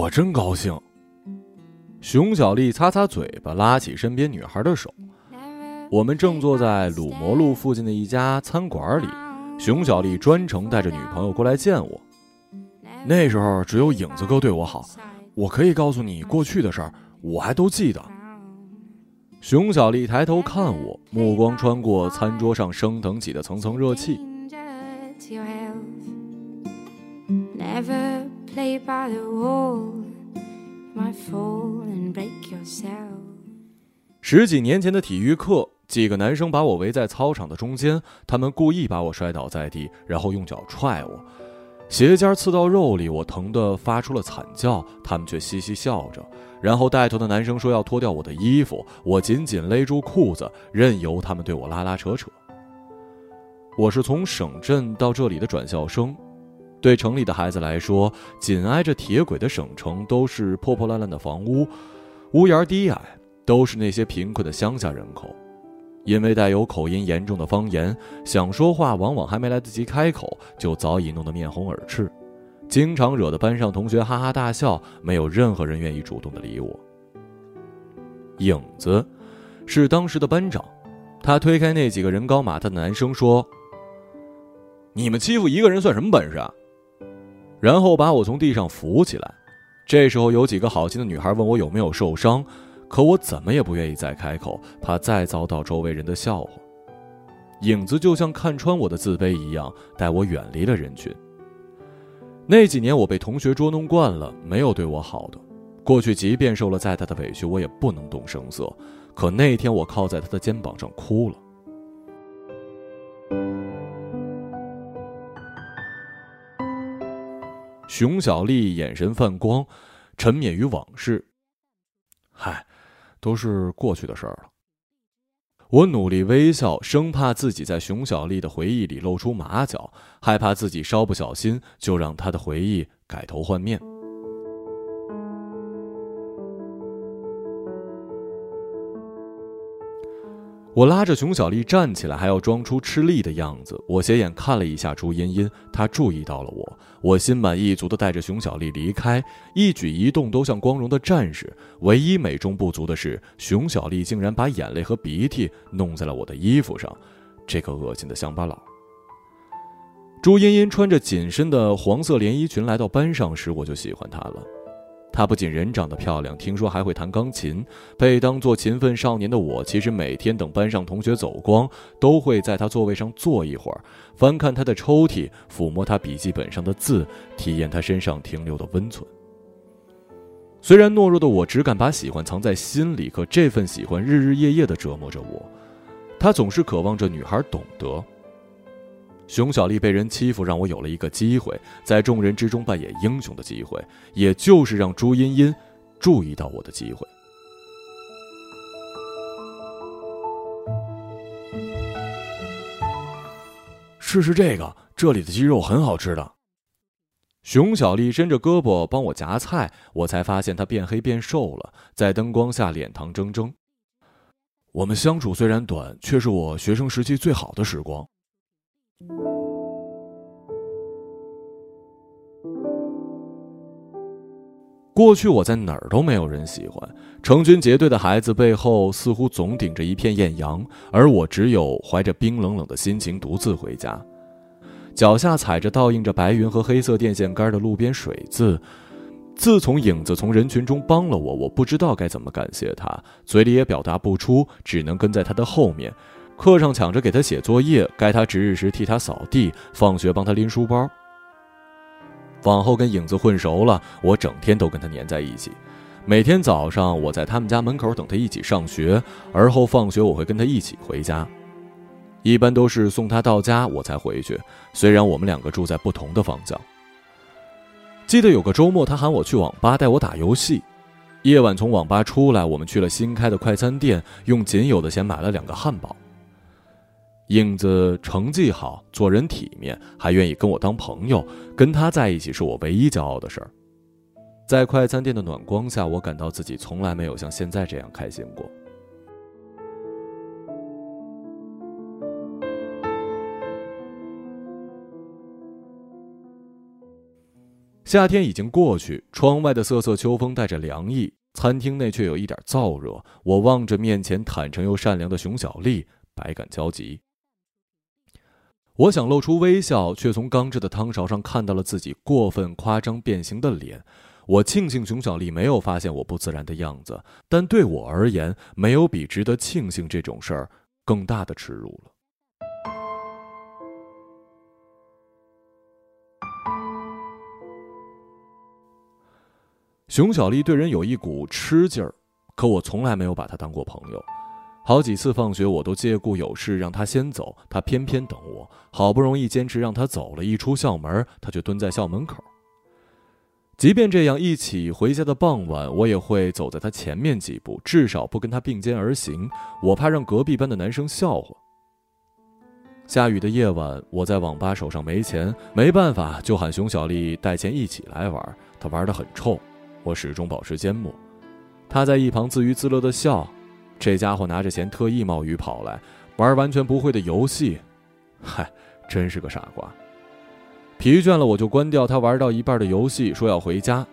我真高兴。熊小丽擦擦嘴巴，拉起身边女孩的手。我们正坐在鲁磨路附近的一家餐馆里，熊小丽专程带着女朋友过来见我。那时候只有影子哥对我好，我可以告诉你过去的事儿，我还都记得。熊小丽抬头看我，目光穿过餐桌上升腾起的层层热气。Play by the wall my fall and break yourself 十几年前的体育课，几个男生把我围在操场的中间，他们故意把我摔倒在地，然后用脚踹我，鞋尖刺到肉里，我疼得发出了惨叫，他们却嘻嘻笑着。然后带头的男生说要脱掉我的衣服，我紧紧勒住裤子，任由他们对我拉拉扯扯。我是从省镇到这里的转校生，对城里的孩子来说，紧挨着铁轨的省城都是破破烂烂的房屋，屋檐低矮，都是那些贫困的乡下人口。因为带有口音严重的方言，想说话往往还没来得及开口，就早已弄得面红耳赤。经常惹得班上同学哈哈大笑，没有任何人愿意主动的理我。影子，是当时的班长，他推开那几个人高马大的男生说：“你们欺负一个人算什么本事啊？”然后把我从地上扶起来。这时候有几个好心的女孩问我有没有受伤，可我怎么也不愿意再开口，怕再遭到周围人的笑话。影子就像看穿我的自卑一样，带我远离了人群。那几年我被同学捉弄惯了，没有对我好的。过去即便受了再大的委屈，我也不能动声色。可那天我靠在他的肩膀上哭了。熊小丽眼神泛光，沉湎于往事。嗨，都是过去的事儿了。我努力微笑，生怕自己在熊小丽的回忆里露出马脚，害怕自己稍不小心就让她的回忆改头换面。我拉着熊小丽站起来，还要装出吃力的样子。我斜眼看了一下朱茵茵，她注意到了我。我心满意足地带着熊小丽离开，一举一动都像光荣的战士。唯一美中不足的是，熊小丽竟然把眼泪和鼻涕弄在了我的衣服上，这个恶心的乡巴佬。朱茵茵穿着紧身的黄色连衣裙来到班上时，我就喜欢她了。她不仅人长得漂亮，听说还会弹钢琴。被当作勤奋少年的我，其实每天等班上同学走光，都会在她座位上坐一会儿，翻看她的抽屉，抚摸她笔记本上的字，体验她身上停留的温存。虽然懦弱的我只敢把喜欢藏在心里，可这份喜欢日日夜夜的折磨着我。他总是渴望着女孩懂得。熊小丽被人欺负，让我有了一个机会，在众人之中扮演英雄的机会，也就是让朱茵茵注意到我的机会。试试这个，这里的鸡肉很好吃的。熊小丽伸着胳膊帮我夹菜，我才发现她变黑变瘦了，在灯光下脸庞铮铮。我们相处虽然短，却是我学生时期最好的时光。过去我在哪儿都没有人喜欢，成群结队的孩子背后似乎总顶着一片艳阳，而我只有怀着冰冷冷的心情独自回家，脚下踩着倒映着白云和黑色电线杆的路边水渍。自从影子从人群中帮了我，我不知道该怎么感谢他，嘴里也表达不出，只能跟在他的后面。课上抢着给他写作业，该他值日时替他扫地，放学帮他拎书包。往后跟影子混熟了，我整天都跟他黏在一起。每天早上我在他们家门口等他一起上学，而后放学我会跟他一起回家。一般都是送他到家我才回去，虽然我们两个住在不同的方向。记得有个周末，他喊我去网吧带我打游戏。夜晚从网吧出来，我们去了新开的快餐店，用仅有的钱买了两个汉堡。影子成绩好，做人体面，还愿意跟我当朋友，跟他在一起是我唯一骄傲的事儿。在快餐店的暖光下，我感到自己从来没有像现在这样开心过。夏天已经过去，窗外的瑟瑟秋风带着凉意，餐厅内却有一点燥热。我望着面前坦诚又善良的熊小丽，百感交集。我想露出微笑，却从刚制的汤勺上看到了自己过分夸张变形的脸。我庆幸熊小丽没有发现我不自然的样子，但对我而言，没有比值得庆幸这种事儿更大的耻辱了。熊小丽对人有一股吃劲儿，可我从来没有把她当过朋友。好几次放学，我都借故有事让他先走，他偏偏等我。好不容易坚持让他走了，一出校门，他却蹲在校门口。即便这样，一起回家的傍晚，我也会走在他前面几步，至少不跟他并肩而行。我怕让隔壁班的男生笑话。下雨的夜晚，我在网吧手上没钱，没办法，就喊熊小丽带钱一起来玩。他玩得很臭，我始终保持缄默。他在一旁自娱自乐地笑。这家伙拿着钱特意冒雨跑来玩完全不会的游戏，嗨，真是个傻瓜。疲倦了，我就关掉他玩到一半的游戏，说要回家。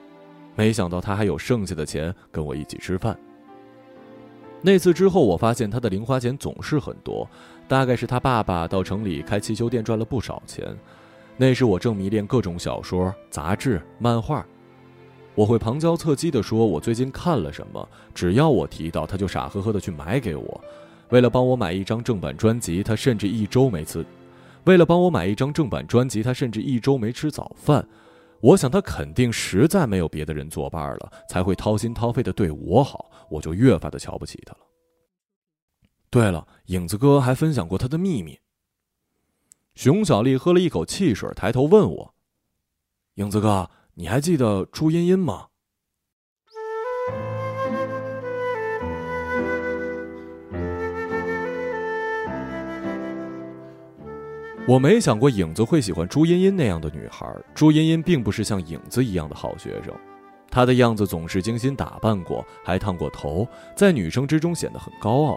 没想到他还有剩下的钱跟我一起吃饭。那次之后，我发现他的零花钱总是很多，大概是他爸爸到城里开汽修店赚了不少钱。那时我正迷恋各种小说、杂志、漫画，我会旁敲侧击地说我最近看了什么，只要我提到，他就傻呵呵地去买给我。为了帮我买一张正版专辑，他甚至一周没吃。为了帮我买一张正版专辑，他甚至一周没吃早饭。我想他肯定实在没有别的人作伴了，才会掏心掏肺的对我好。我就越发的瞧不起他了。对了，影子哥还分享过他的秘密。熊小丽喝了一口汽水，抬头问我：“影子哥，你还记得朱茵茵吗？”我没想过影子会喜欢朱茵茵那样的女孩。朱茵茵并不是像影子一样的好学生，她的样子总是精心打扮过，还烫过头，在女生之中显得很高傲。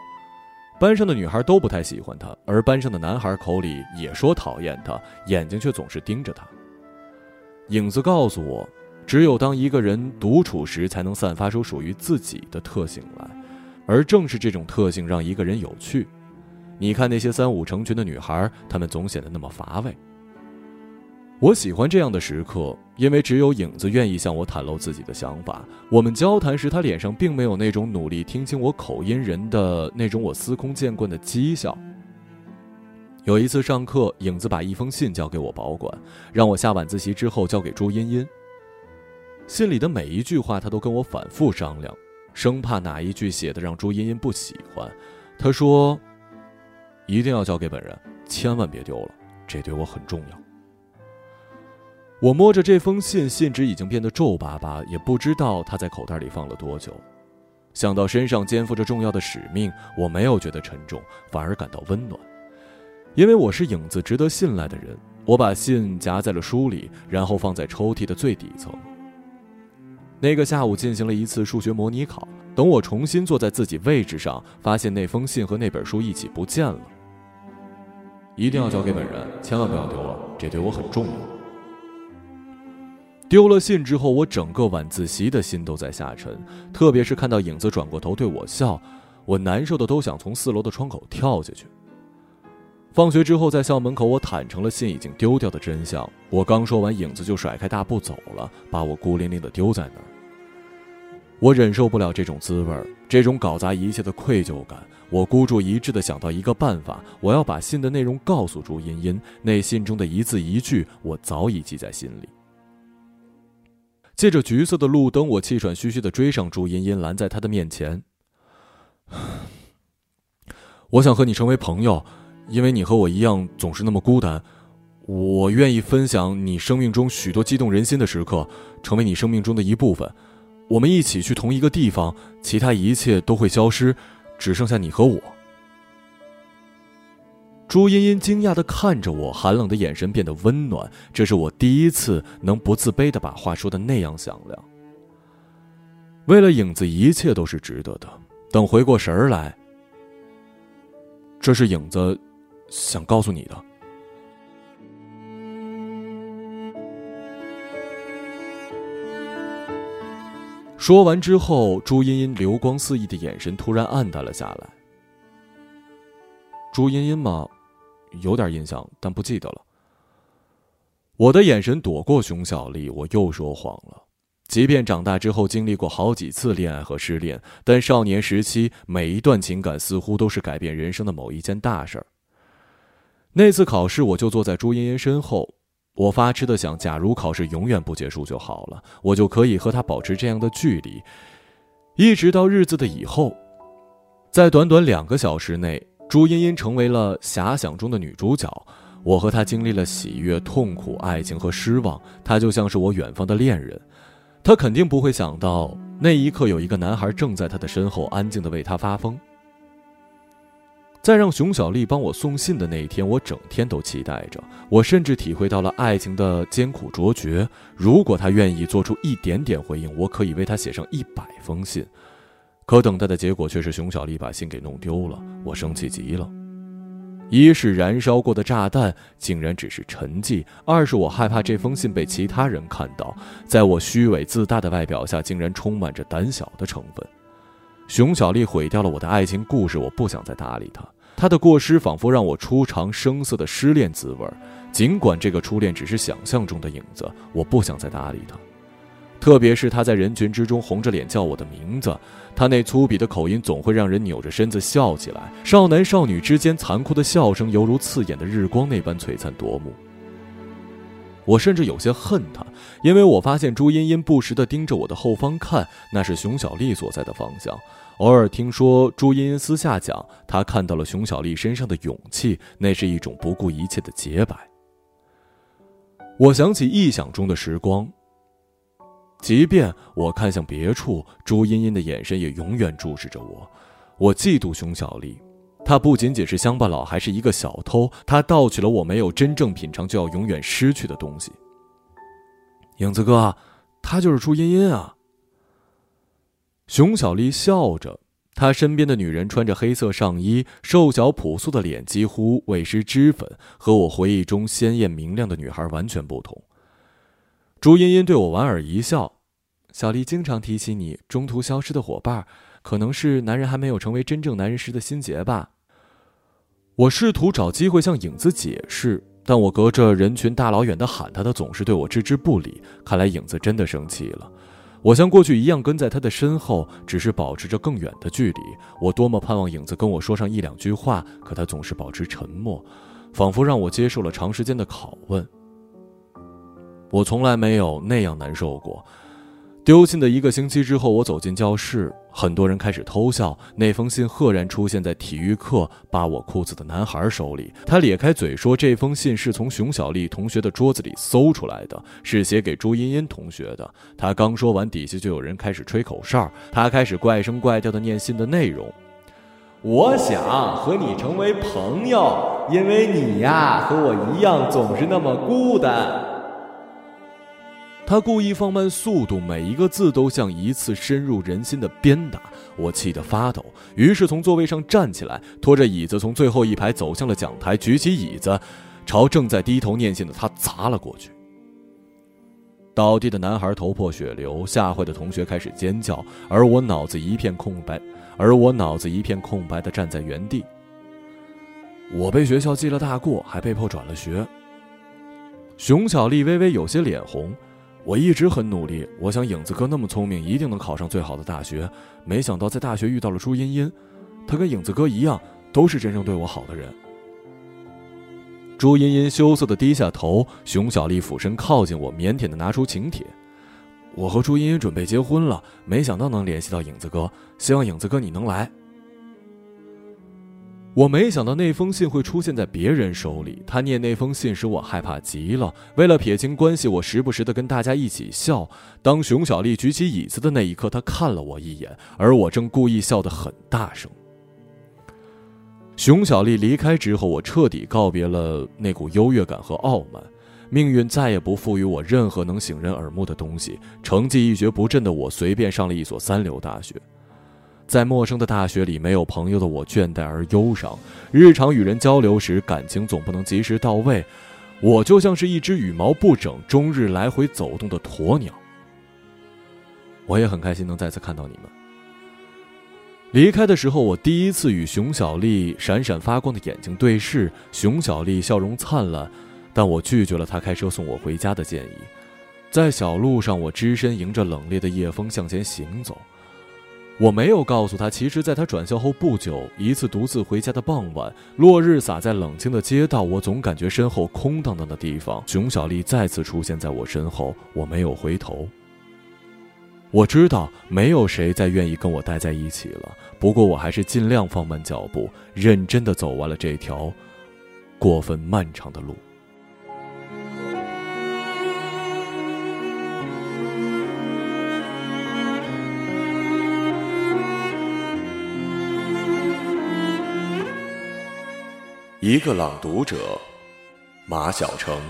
班上的女孩都不太喜欢她，而班上的男孩口里也说讨厌她，眼睛却总是盯着她。影子告诉我，只有当一个人独处时，才能散发出属于自己的特性来，而正是这种特性让一个人有趣。你看那些三五成群的女孩，她们总显得那么乏味。我喜欢这样的时刻，因为只有影子愿意向我袒露自己的想法。我们交谈时，他脸上并没有那种努力听清我口音人的那种我司空见惯的讥笑。有一次上课，影子把一封信交给我保管，让我下晚自习之后交给朱茵茵。信里的每一句话，他都跟我反复商量，生怕哪一句写的让朱茵茵不喜欢。他说。一定要交给本人，千万别丢了，这对我很重要。我摸着这封信，信纸已经变得皱巴巴，也不知道他在口袋里放了多久。想到身上肩负着重要的使命，我没有觉得沉重，反而感到温暖，因为我是影子值得信赖的人。我把信夹在了书里，然后放在抽屉的最底层。那个下午进行了一次数学模拟考，等我重新坐在自己位置上，发现那封信和那本书一起不见了。一定要交给本人，千万不要丢了，这对我很重要。丢了信之后，我整个晚自习的心都在下沉，特别是看到影子转过头对我笑，我难受的都想从四楼的窗口跳下去。放学之后，在校门口，我坦诚了信已经丢掉的真相。我刚说完，影子就甩开大步走了，把我孤零零的丢在那儿。我忍受不了这种滋味这种搞砸一切的愧疚感。我孤注一掷地想到一个办法，我要把信的内容告诉朱茵茵。那信中的一字一句，我早已记在心里。借着橘色的路灯，我气喘吁吁地追上朱茵茵，拦在她的面前。我想和你成为朋友，因为你和我一样总是那么孤单。我愿意分享你生命中许多激动人心的时刻，成为你生命中的一部分。我们一起去同一个地方，其他一切都会消失，只剩下你和我。朱茵茵惊讶的看着我，寒冷的眼神变得温暖。这是我第一次能不自卑的把话说的那样响亮。为了影子，一切都是值得的。等回过神儿来，这是影子想告诉你的。说完之后，朱茵茵流光四溢的眼神突然暗淡了下来。朱茵茵吗？有点印象，但不记得了。我的眼神躲过熊小丽，我又说谎了。即便长大之后经历过好几次恋爱和失恋，但少年时期每一段情感似乎都是改变人生的某一件大事儿。那次考试，我就坐在朱茵茵身后，我发痴的想：假如考试永远不结束就好了，我就可以和她保持这样的距离，一直到日子的以后。在短短两个小时内。朱茵茵成为了遐想中的女主角，我和她经历了喜悦、痛苦、爱情和失望。她就像是我远方的恋人，她肯定不会想到那一刻有一个男孩正在她的身后安静的为她发疯。在让熊小丽帮我送信的那一天，我整天都期待着。我甚至体会到了爱情的艰苦卓绝。如果她愿意做出一点点回应，我可以为她写上一百封信。可等待的结果却是熊小丽把信给弄丢了，我生气极了。一是燃烧过的炸弹竟然只是沉寂，二是我害怕这封信被其他人看到，在我虚伪自大的外表下竟然充满着胆小的成分。熊小丽毁掉了我的爱情故事，我不想再搭理她。她的过失仿佛让我初尝生涩的失恋滋味，尽管这个初恋只是想象中的影子，我不想再搭理她。特别是她在人群之中红着脸叫我的名字，她那粗鄙的口音总会让人扭着身子笑起来。少男少女之间残酷的笑声，犹如刺眼的日光那般璀璨夺目。我甚至有些恨他，因为我发现朱茵茵不时地盯着我的后方看，那是熊小丽所在的方向。偶尔听说朱茵茵私下讲，她看到了熊小丽身上的勇气，那是一种不顾一切的洁白。我想起臆想中的时光。即便我看向别处，朱茵茵的眼神也永远注视着我。我嫉妒熊小丽，她不仅仅是乡巴佬，还是一个小偷。她盗取了我没有真正品尝就要永远失去的东西。影子哥，她就是朱茵茵啊。熊小丽笑着，她身边的女人穿着黑色上衣，瘦小朴素的脸几乎未施脂粉，和我回忆中鲜艳明亮的女孩完全不同。朱茵茵对我莞尔一笑，小丽经常提起你中途消失的伙伴，可能是男人还没有成为真正男人时的心结吧。我试图找机会向影子解释，但我隔着人群大老远的喊他，他总是对我置之不理。看来影子真的生气了。我像过去一样跟在他的身后，只是保持着更远的距离。我多么盼望影子跟我说上一两句话，可他总是保持沉默，仿佛让我接受了长时间的拷问。我从来没有那样难受过。丢信的一个星期之后，我走进教室，很多人开始偷笑。那封信赫然出现在体育课扒我裤子的男孩手里。他咧开嘴说：“这封信是从熊小丽同学的桌子里搜出来的，是写给朱茵茵同学的。”他刚说完，底下就有人开始吹口哨。他开始怪声怪调地念信的内容：“我想和你成为朋友，因为你呀，和我一样，总是那么孤单。”他故意放慢速度，每一个字都像一次深入人心的鞭打，我气得发抖。于是从座位上站起来，拖着椅子从最后一排走向了讲台，举起椅子，朝正在低头念信的他砸了过去。倒地的男孩头破血流，吓坏的同学开始尖叫，而我脑子一片空白，而我脑子一片空白的站在原地。我被学校记了大过，还被迫转了学。熊小丽微微有些脸红。我一直很努力，我想影子哥那么聪明，一定能考上最好的大学。没想到在大学遇到了朱茵茵，她跟影子哥一样，都是真正对我好的人。朱茵茵羞涩的低下头，熊小丽俯身靠近我，腼腆的拿出请帖。我和朱茵茵准备结婚了，没想到能联系到影子哥，希望影子哥你能来。我没想到那封信会出现在别人手里。他念那封信时，我害怕极了。为了撇清关系，我时不时的跟大家一起笑。当熊小丽举起椅子的那一刻，他看了我一眼，而我正故意笑得很大声。熊小丽离开之后，我彻底告别了那股优越感和傲慢。命运再也不赋予我任何能醒人耳目的东西。成绩一蹶不振的我，随便上了一所三流大学。在陌生的大学里，没有朋友的我倦怠而忧伤。日常与人交流时，感情总不能及时到位。我就像是一只羽毛不整、终日来回走动的鸵鸟。我也很开心能再次看到你们。离开的时候，我第一次与熊小丽闪闪发光的眼睛对视，熊小丽笑容灿烂，但我拒绝了她开车送我回家的建议。在小路上，我只身迎着冷冽的夜风向前行走。我没有告诉他，其实，在他转校后不久，一次独自回家的傍晚，落日洒在冷清的街道，我总感觉身后空荡荡的地方。熊小丽再次出现在我身后，我没有回头。我知道没有谁再愿意跟我待在一起了，不过我还是尽量放慢脚步，认真的走完了这条过分漫长的路。一个朗读者，马晓成。